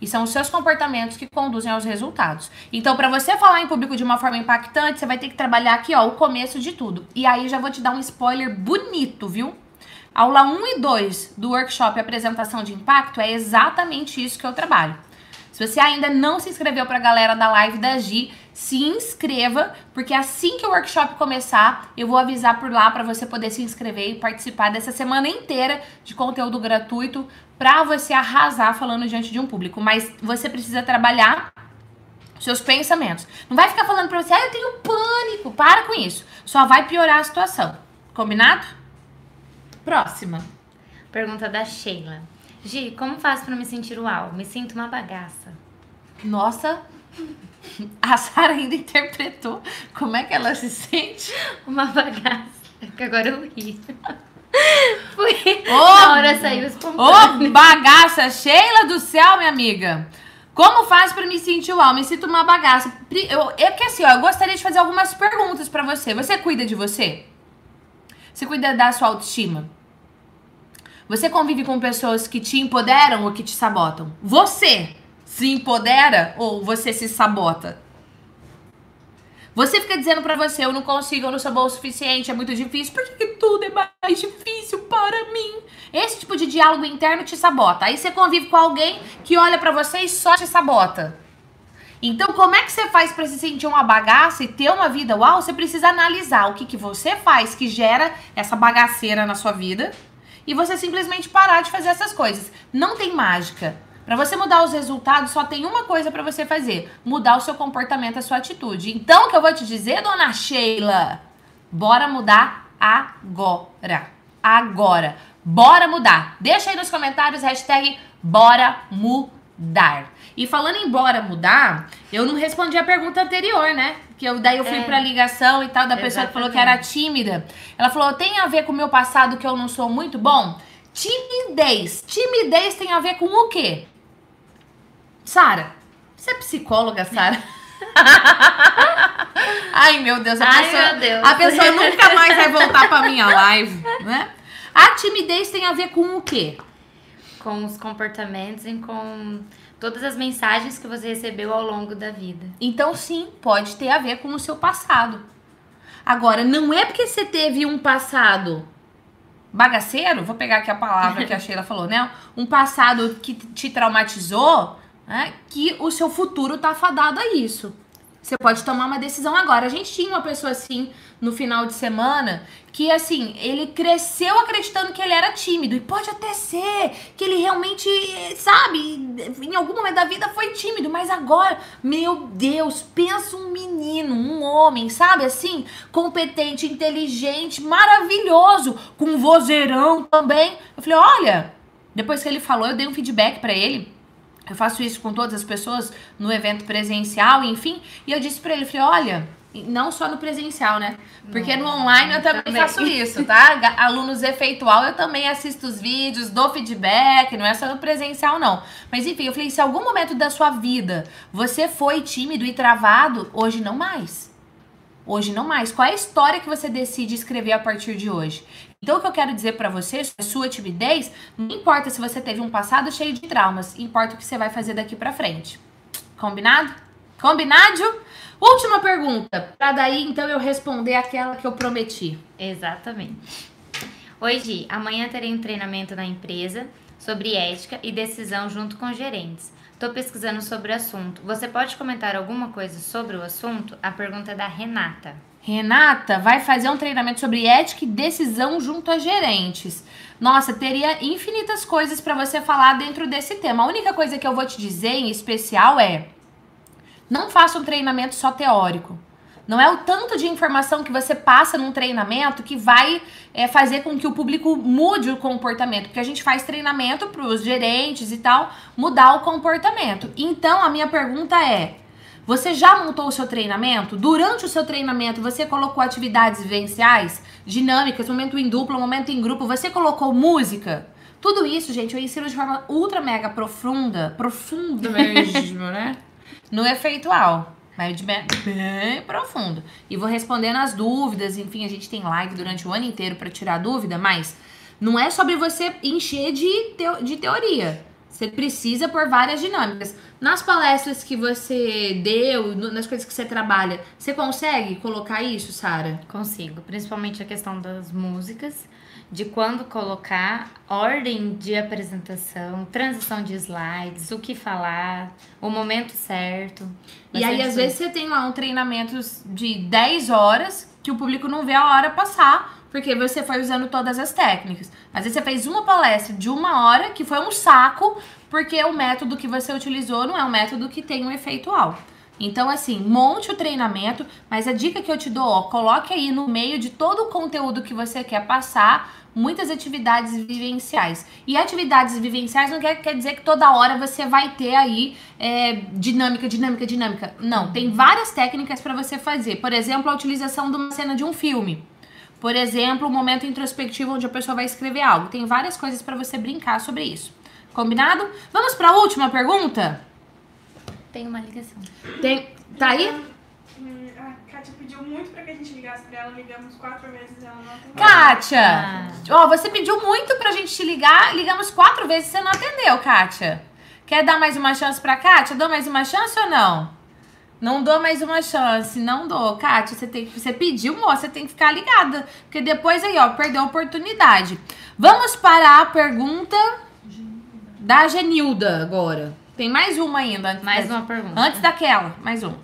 E são os seus comportamentos que conduzem aos resultados. Então, para você falar em público de uma forma impactante, você vai ter que trabalhar aqui, ó, o começo de tudo. E aí já vou te dar um spoiler bonito, viu? Aula 1 e 2 do workshop Apresentação de Impacto é exatamente isso que eu trabalho. Se você ainda não se inscreveu para a galera da live da Gi, se inscreva, porque assim que o workshop começar, eu vou avisar por lá para você poder se inscrever e participar dessa semana inteira de conteúdo gratuito para você arrasar falando diante de um público. Mas você precisa trabalhar seus pensamentos. Não vai ficar falando para você, ah, eu tenho pânico. Para com isso. Só vai piorar a situação. Combinado? Próxima. Pergunta da Sheila. Gi, como faço para me sentir uau? Me sinto uma bagaça. Nossa, a Sara ainda interpretou como é que ela se sente. Uma bagaça. É que agora eu ri. Foi. Ô, Na hora saiu espontâneo. Ô, bagaça, Sheila do céu, minha amiga. Como faz pra me sentir uau? Me sinto uma bagaça. Pri- Eu, é que assim, ó, eu gostaria de fazer algumas perguntas pra você. Você cuida de você? Você cuida da sua autoestima? Você convive com pessoas que te empoderam ou que te sabotam? Você se empodera ou você se sabota? Você fica dizendo pra você, eu não consigo, eu não sou boa o suficiente, é muito difícil. Por que, tudo é mais difícil para mim? Esse tipo de diálogo interno te sabota. Aí você convive com alguém que olha pra você e só te sabota. Então, como é que você faz pra se sentir uma bagaça e ter uma vida uau? Você precisa analisar o que, que você faz que gera essa bagaceira na sua vida e você simplesmente parar de fazer essas coisas. Não tem mágica. Pra você mudar os resultados, só tem uma coisa pra você fazer: mudar o seu comportamento, a sua atitude. Então, o que eu vou te dizer, dona Sheila? Bora mudar agora. Agora. Bora mudar. Deixa aí nos comentários hashtag bora mudar. E falando em bora mudar, eu não respondi a pergunta anterior, né? Que eu, daí eu fui É. pra ligação e tal, da pessoa que falou que era tímida. Ela falou: tem a ver com o meu passado que eu não sou muito bom? Timidez. Timidez tem a ver com o quê? Sara, você é psicóloga, Sara? Ai, meu Deus, a Ai, pessoa, meu Deus. a pessoa nunca mais vai voltar pra minha live, né? A timidez tem a ver com o quê? Com os comportamentos e com todas as mensagens que você recebeu ao longo da vida. Então, sim, pode ter a ver com o seu passado. Agora, não é porque você teve um passado bagaceiro, vou pegar aqui a palavra que a Sheila falou, né? Um passado que te traumatizou, né? Que o seu futuro tá fadado a isso. Você pode tomar uma decisão agora. A gente tinha uma pessoa assim no final de semana que, assim, ele cresceu acreditando que ele era tímido. E pode até ser que ele realmente, sabe, em algum momento da vida foi tímido. Mas agora, meu Deus, pensa um menino, um homem, sabe, assim, competente, inteligente, maravilhoso, com vozeirão também. Eu falei, olha, depois que ele falou, eu dei um feedback para ele. Eu faço isso com todas as pessoas no evento presencial, enfim. E eu disse pra ele, falei, olha, não só no presencial, né? Porque no online eu também, também. faço isso, tá? Alunos efeitual, eu também assisto os vídeos, dou feedback, não é só no presencial, não. Mas enfim, eu falei, se algum momento da sua vida você foi tímido e travado, hoje não mais. Hoje não mais. Qual é a história que você decide escrever a partir de hoje? Então, o que eu quero dizer pra você, a sua timidez, não importa se você teve um passado cheio de traumas, importa o que você vai fazer daqui pra frente. Combinado? Combinado? Última pergunta, pra daí então eu responder aquela que eu prometi. Exatamente. Gi. Amanhã terei um treinamento na empresa sobre ética e decisão junto com gerentes. Tô pesquisando sobre o assunto. Você pode comentar alguma coisa sobre o assunto? A pergunta é da Renata. Renata vai fazer um treinamento sobre ética e decisão junto a gerentes. Nossa, teria infinitas coisas pra você falar dentro desse tema. A única coisa que eu vou te dizer em especial é: não faça um treinamento só teórico. Não é o tanto de informação que você passa num treinamento que vai é, fazer com que o público mude o comportamento. Porque a gente faz treinamento para os gerentes e tal mudar o comportamento. Então, a minha pergunta é: você já montou o seu treinamento? Durante o seu treinamento, você colocou atividades vivenciais, dinâmicas, momento em dupla, momento em grupo, você colocou música? Tudo isso, gente, eu ensino de forma ultra mega profunda, profunda mesmo, né? No efeitual. Mas de bem, bem profundo. E vou respondendo as dúvidas, enfim, a gente tem live durante o ano inteiro para tirar dúvida, mas não é sobre você encher de, teo- de teoria. Você precisa por várias dinâmicas. Nas palestras que você deu, nas coisas que você trabalha, você consegue colocar isso, Sara? Consigo, principalmente a questão das músicas, de quando colocar, ordem de apresentação, transição de slides, o que falar, o momento certo. E aí, às vezes, você tem lá um treinamento de 10 horas que o público não vê a hora passar, porque você foi usando todas as técnicas. Às vezes, você fez uma palestra de uma hora que foi um saco, porque o método que você utilizou não é um método que tem um efeito alto. Então, assim, monte o treinamento, mas a dica que eu te dou, ó, coloque aí no meio de todo o conteúdo que você quer passar, muitas atividades vivenciais. E atividades vivenciais não quer, quer dizer que toda hora você vai ter aí é, dinâmica, dinâmica, dinâmica. Não, tem várias técnicas para você fazer. Por exemplo, a utilização de uma cena de um filme. Por exemplo, o momento introspectivo onde a pessoa vai escrever algo. Tem várias coisas para você brincar sobre isso. Combinado? Vamos para a última pergunta? Tem uma ligação. Tem, tá aí? Hum, A Kátia pediu muito pra que a gente ligasse pra ela, ligamos quatro vezes e ela não atendeu. Kátia! Ah. Ó, você pediu muito pra gente te ligar, ligamos quatro vezes e você não atendeu, Kátia. Quer dar mais uma chance pra Kátia? Dou mais uma chance ou não? Não dou mais uma chance, não dou. Kátia, você, tem, que- você pediu, moça, você tem que ficar ligada. Porque depois aí, ó, perdeu a oportunidade. Vamos para a pergunta da Genilda agora. Tem mais uma ainda. Mais da- uma pergunta. Antes daquela, mais uma.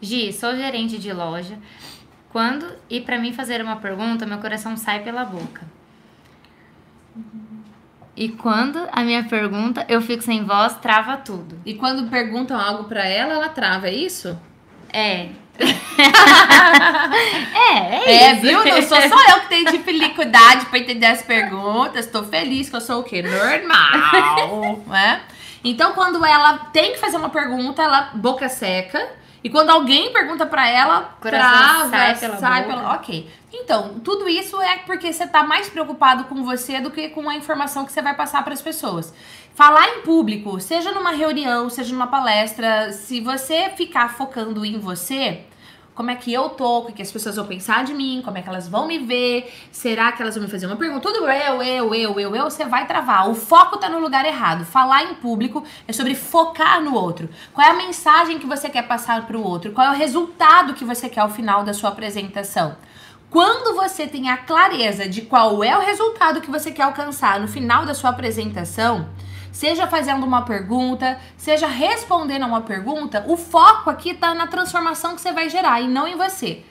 Gi, sou gerente de loja. Quando e pra mim fazer uma pergunta, meu coração sai pela boca. E quando a minha pergunta, eu fico sem voz, trava tudo. E quando perguntam algo pra ela, ela trava, é isso? É. é, é, É, isso. viu? Não sou só eu que tenho dificuldade pra entender as perguntas. Tô feliz que eu sou o quê? Normal, né? Então, quando ela tem que fazer uma pergunta, ela boca seca E quando alguém pergunta pra ela, Coração trava, sai pela sai pela- Ok. Então, tudo isso é porque você tá mais preocupado com você do que com a informação que você vai passar pras pessoas. Falar em público, seja numa reunião, seja numa palestra, se você ficar focando em você, como é que eu tô, o que as pessoas vão pensar de mim, como é que elas vão me ver, será que elas vão me fazer uma pergunta? Tudo eu, eu, eu, eu, eu, você vai travar. O foco tá no lugar errado. Falar em público é sobre focar no outro. Qual é a mensagem que você quer passar pro outro? Qual é o resultado que você quer ao final da sua apresentação? Quando você tem a clareza de qual é o resultado que você quer alcançar no final da sua apresentação, seja fazendo uma pergunta, seja respondendo a uma pergunta, o foco aqui tá na transformação que você vai gerar e não em você.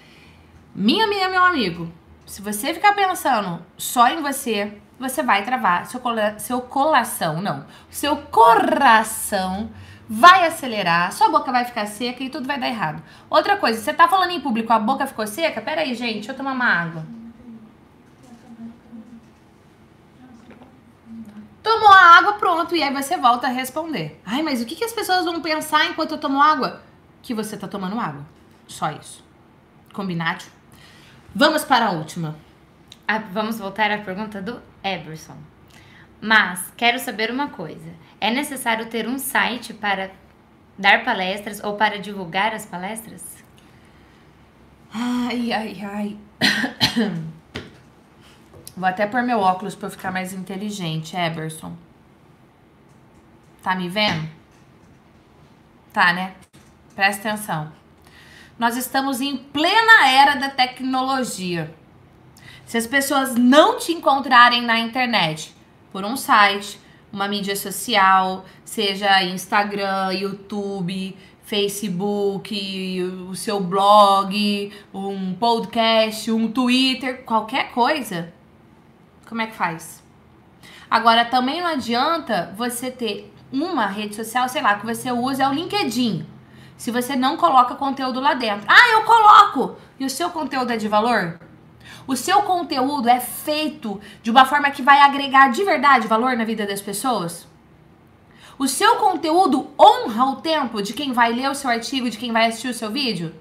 Minha amiga, meu amigo, se você ficar pensando só em você, você vai travar seu, cola- seu coração, não. Seu coração vai acelerar, sua boca vai ficar seca e tudo vai dar errado. Outra coisa, você tá falando em público, a boca ficou seca? Pera aí, gente, deixa eu tomar uma água. Tomou a água, pronto, e aí você volta a responder. Ai, mas o que, que as pessoas vão pensar enquanto eu tomo água? Que você tá tomando água. Só isso. Combinado? Vamos para a última. Ah, vamos voltar à pergunta do Eberson. Mas quero saber uma coisa: é necessário ter um site para dar palestras ou para divulgar as palestras? Ai, ai, ai. Vou até pôr meu óculos pra eu ficar mais inteligente, Eberson. Tá me vendo? Tá, né? Presta atenção. Nós estamos em plena era da tecnologia. Se as pessoas não te encontrarem na internet por um site, uma mídia social, seja Instagram, YouTube, Facebook, o seu blog, um podcast, um Twitter, qualquer coisa, como é que faz? Agora, também não adianta você ter uma rede social, sei lá, que você usa é o LinkedIn. Se você não coloca conteúdo lá dentro. Ah, eu coloco! E o seu conteúdo é de valor? O seu conteúdo é feito de uma forma que vai agregar de verdade valor na vida das pessoas? O seu conteúdo honra o tempo de quem vai ler o seu artigo, de quem vai assistir o seu vídeo?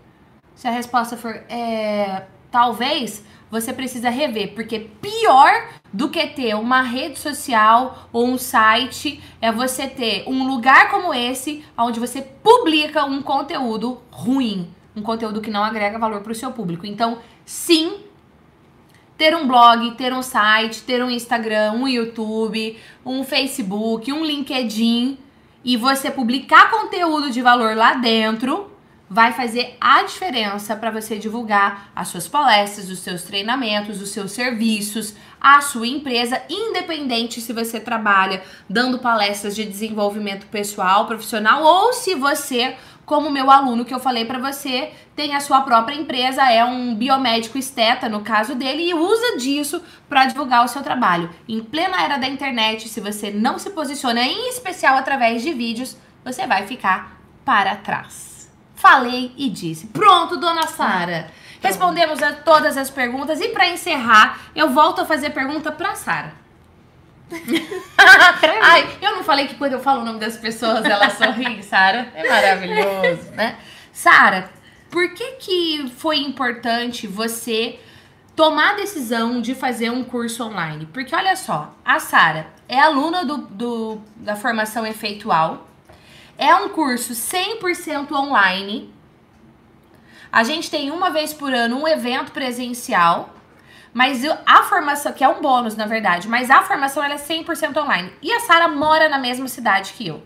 Se a resposta for é, talvez, você precisa rever, porque pior do que ter uma rede social ou um site é você ter um lugar como esse, onde você publica um conteúdo ruim, um conteúdo que não agrega valor para o seu público. Então, sim, ter um blog, ter um site, ter um Instagram, um YouTube, um Facebook, um LinkedIn e você publicar conteúdo de valor lá dentro vai fazer a diferença para você divulgar as suas palestras, os seus treinamentos, os seus serviços, a sua empresa, independente se você trabalha dando palestras de desenvolvimento pessoal, profissional ou se você como meu aluno que eu falei pra você, tem a sua própria empresa, é um biomédico esteta no caso dele e usa disso pra divulgar o seu trabalho. Em plena era da internet, se você não se posiciona em especial através de vídeos, você vai ficar para trás. Falei e disse. Pronto, dona Sara. Respondemos a todas as perguntas e pra encerrar, eu volto a fazer pergunta pra Sara. Ai, eu não falei que quando eu falo o nome das pessoas elas sorriem, Sara? É maravilhoso, né? Sara, por que que foi importante você tomar a decisão de fazer um curso online? Porque olha só, a Sara é aluna do, do- da formação efeitual, é um curso 100% online. A gente tem uma vez por ano um evento presencial mas a formação, que é um bônus, na verdade, mas a formação ela é 100% online. E a Sara mora na mesma cidade que eu.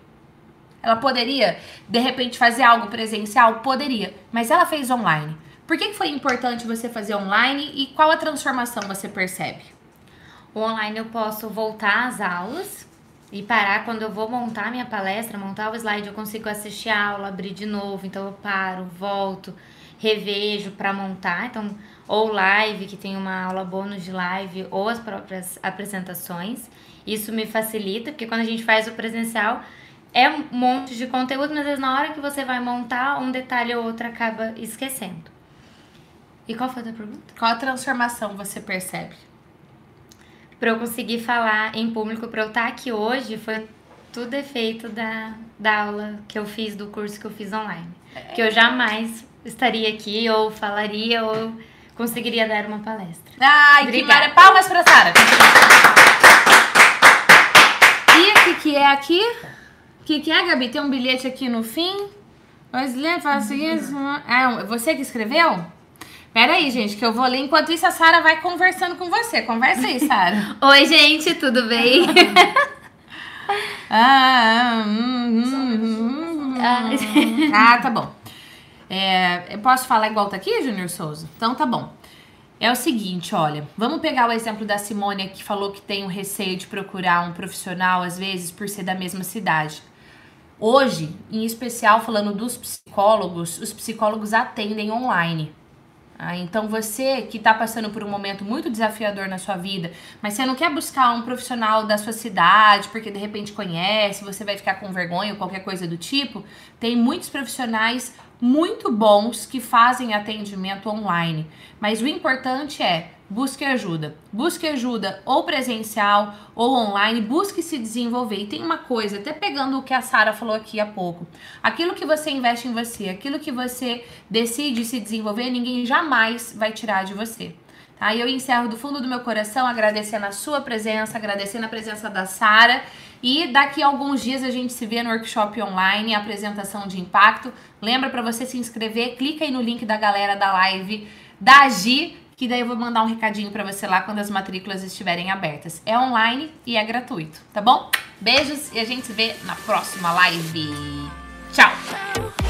Ela poderia, de repente, fazer algo presencial? Poderia, mas ela fez online. Por que, que foi importante você fazer online e qual a transformação você percebe? O online eu posso voltar às aulas e parar quando eu vou montar minha palestra, montar o slide, eu consigo assistir a aula, abrir de novo, então eu paro, volto, revejo para montar, então ou live, que tem uma aula bônus de live, ou as próprias apresentações. Isso me facilita, porque quando a gente faz o presencial, é um monte de conteúdo, mas às vezes na hora que você vai montar, um detalhe ou outro acaba esquecendo. E qual foi a outra pergunta? Qual transformação você percebe? Pra eu conseguir falar em público, pra eu estar aqui hoje, foi tudo é feito da, da aula que eu fiz, do curso que eu fiz online. Que eu jamais estaria aqui, ou falaria, ou conseguiria dar uma palestra. Ai, Obrigada. que maravilha. Palmas pra Sara. E o que, que é aqui? O que, que é, Gabi? Tem um bilhete aqui no fim. Mas lê, faça isso. É você que escreveu? Pera aí, gente, que eu vou ler. Enquanto isso, a Sara vai conversando com você. Conversa aí, Sara. Oi, gente, tudo bem? ah, hum, hum, hum, ah, tá bom. É, eu posso falar igual tá aqui, Júnior Souza? Então tá bom. É o seguinte, olha, vamos pegar o exemplo da Simônia que falou que tem um receio de procurar um profissional, às vezes, por ser da mesma cidade. Hoje, em especial falando dos psicólogos, os psicólogos atendem online. Ah, então você que está passando por um momento muito desafiador na sua vida, mas você não quer buscar um profissional da sua cidade porque de repente conhece, você vai ficar com vergonha ou qualquer coisa do tipo, tem muitos profissionais muito bons que fazem atendimento online. Mas o importante é busque ajuda. Busque ajuda ou presencial ou online, busque se desenvolver. E tem uma coisa, até pegando o que a Sara falou aqui há pouco. Aquilo que você investe em você, aquilo que você decide se desenvolver, ninguém jamais vai tirar de você. Tá? E eu encerro do fundo do meu coração agradecendo a sua presença, agradecendo a presença da Sara. E daqui a alguns dias a gente se vê no workshop online, apresentação de impacto. Lembra para você se inscrever, clica aí no link da galera da live da Gi, que daí eu vou mandar um recadinho para você lá quando as matrículas estiverem abertas. É online e é gratuito, tá bom? Beijos e a gente se vê na próxima live. Tchau!